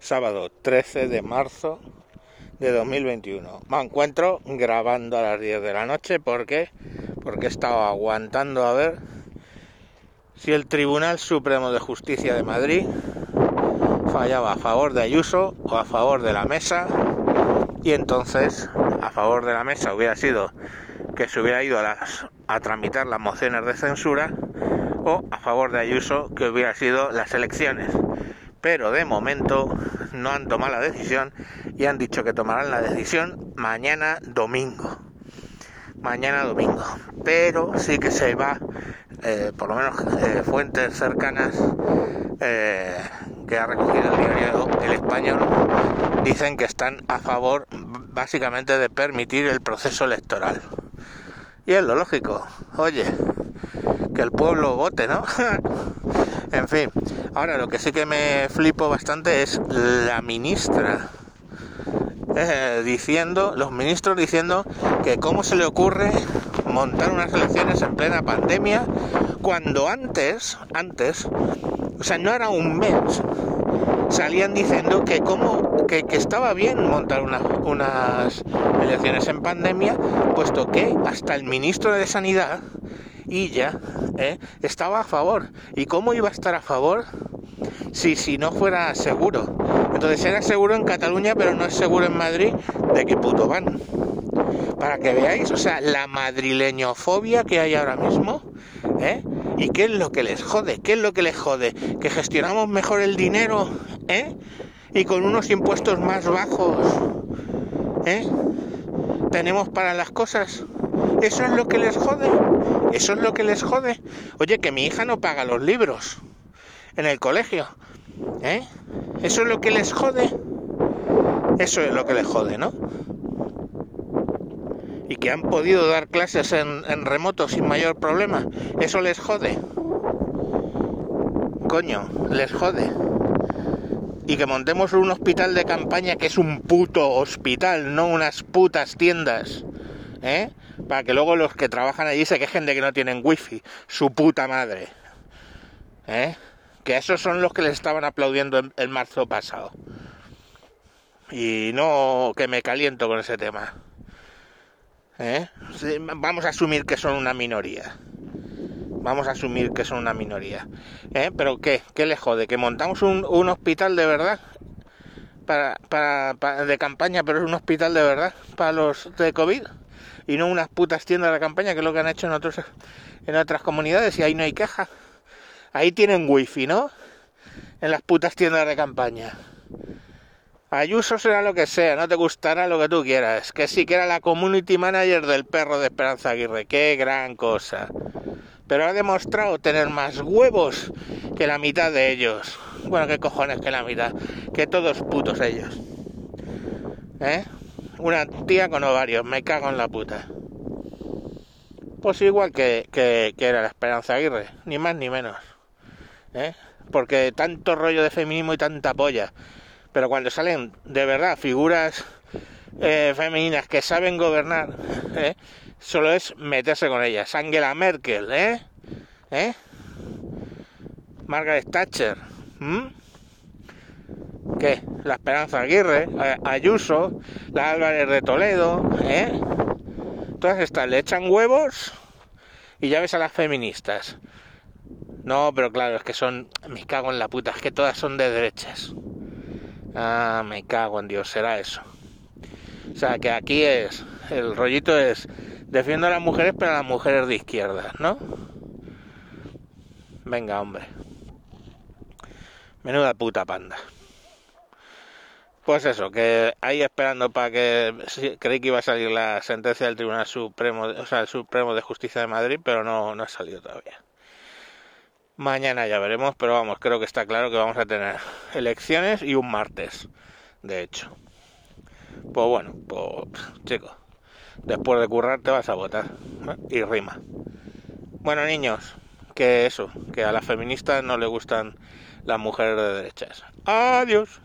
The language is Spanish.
sábado 13 de marzo de 2021. Me encuentro grabando a las 10 de la noche porque porque he estado aguantando a ver si el Tribunal Supremo de Justicia de Madrid fallaba a favor de Ayuso o a favor de la mesa y entonces a favor de la mesa hubiera sido que se hubiera ido a, a tramitar las mociones de censura o a favor de Ayuso que hubiera sido las elecciones pero de momento no han tomado la decisión y han dicho que tomarán la decisión mañana domingo. Mañana domingo. Pero sí que se va, eh, por lo menos eh, fuentes cercanas eh, que ha recogido el diario El Español, dicen que están a favor básicamente de permitir el proceso electoral. Y es lo lógico. Oye, que el pueblo vote, ¿no? en fin, ahora lo que sí que me flipo bastante es la ministra eh, diciendo, los ministros diciendo que cómo se le ocurre montar unas elecciones en plena pandemia cuando antes, antes, o sea, no era un mes, salían diciendo que cómo que, estaba bien montar unas elecciones en pandemia, puesto que hasta el ministro de Sanidad ya ¿eh? estaba a favor. ¿Y cómo iba a estar a favor si, si no fuera seguro? Entonces era seguro en Cataluña, pero no es seguro en Madrid. ¿De qué puto van? Para que veáis, o sea, la madrileñofobia que hay ahora mismo, ¿eh? ¿Y qué es lo que les jode? ¿Qué es lo que les jode? Que gestionamos mejor el dinero, ¿eh? Y con unos impuestos más bajos, ¿eh? Tenemos para las cosas. ¿Eso es lo que les jode? ¿Eso es lo que les jode? Oye, que mi hija no paga los libros en el colegio. ¿Eh? ¿Eso es lo que les jode? Eso es lo que les jode, ¿no? Y que han podido dar clases en, en remoto sin mayor problema. ¿Eso les jode? Coño, les jode. Y que montemos un hospital de campaña que es un puto hospital, no unas putas tiendas. ¿Eh? Para que luego los que trabajan allí se quejen de que no tienen wifi, su puta madre. ¿Eh? Que esos son los que les estaban aplaudiendo en, marzo pasado. Y no que me caliento con ese tema. ¿Eh? vamos a asumir que son una minoría. Vamos a asumir que son una minoría. ¿Eh? Pero ¿qué? ¿Qué jode? ¿Que montamos un, un hospital de verdad? Para, para, para, de campaña, pero es un hospital de verdad para los de COVID y no unas putas tiendas de campaña, que es lo que han hecho en, otros, en otras comunidades y ahí no hay queja. Ahí tienen wifi, ¿no? En las putas tiendas de campaña. Ayuso será lo que sea, no te gustará lo que tú quieras. Que sí que era la community manager del perro de Esperanza Aguirre. Qué gran cosa. Pero ha demostrado tener más huevos que la mitad de ellos. Bueno, qué cojones que la mitad. Que todos putos ellos. ¿Eh? Una tía con ovarios, me cago en la puta. Pues igual que, que, era la Esperanza Aguirre, ni más ni menos. ¿eh? Porque tanto rollo de feminismo y tanta polla. Pero cuando salen de verdad figuras eh, femeninas que saben gobernar, ¿eh? solo es meterse con ellas. Angela Merkel, ¿eh? ¿Eh? Margaret Thatcher. ¿Qué? La Esperanza Aguirre, Ayuso, la Álvarez de Toledo, ¿eh? Todas estas le echan huevos y ya ves a las feministas. No, pero claro, es que son. Me cago en la puta, es que todas son de derechas. Ah, me cago en Dios, será eso. O sea, que aquí es. El rollito es. Defiendo a las mujeres, pero a las mujeres de izquierda, ¿no? Venga, hombre. Menuda puta panda. Pues eso, que ahí esperando para que creí que iba a salir la sentencia del Tribunal Supremo, o sea, el Supremo de Justicia de Madrid, pero no, no ha salido todavía. Mañana ya veremos, pero vamos, creo que está claro que vamos a tener elecciones y un martes, de hecho. Pues bueno, pues chicos, después de currar te vas a votar y rima. Bueno, niños, que eso, que a las feministas no le gustan las mujeres de derechas. Adiós.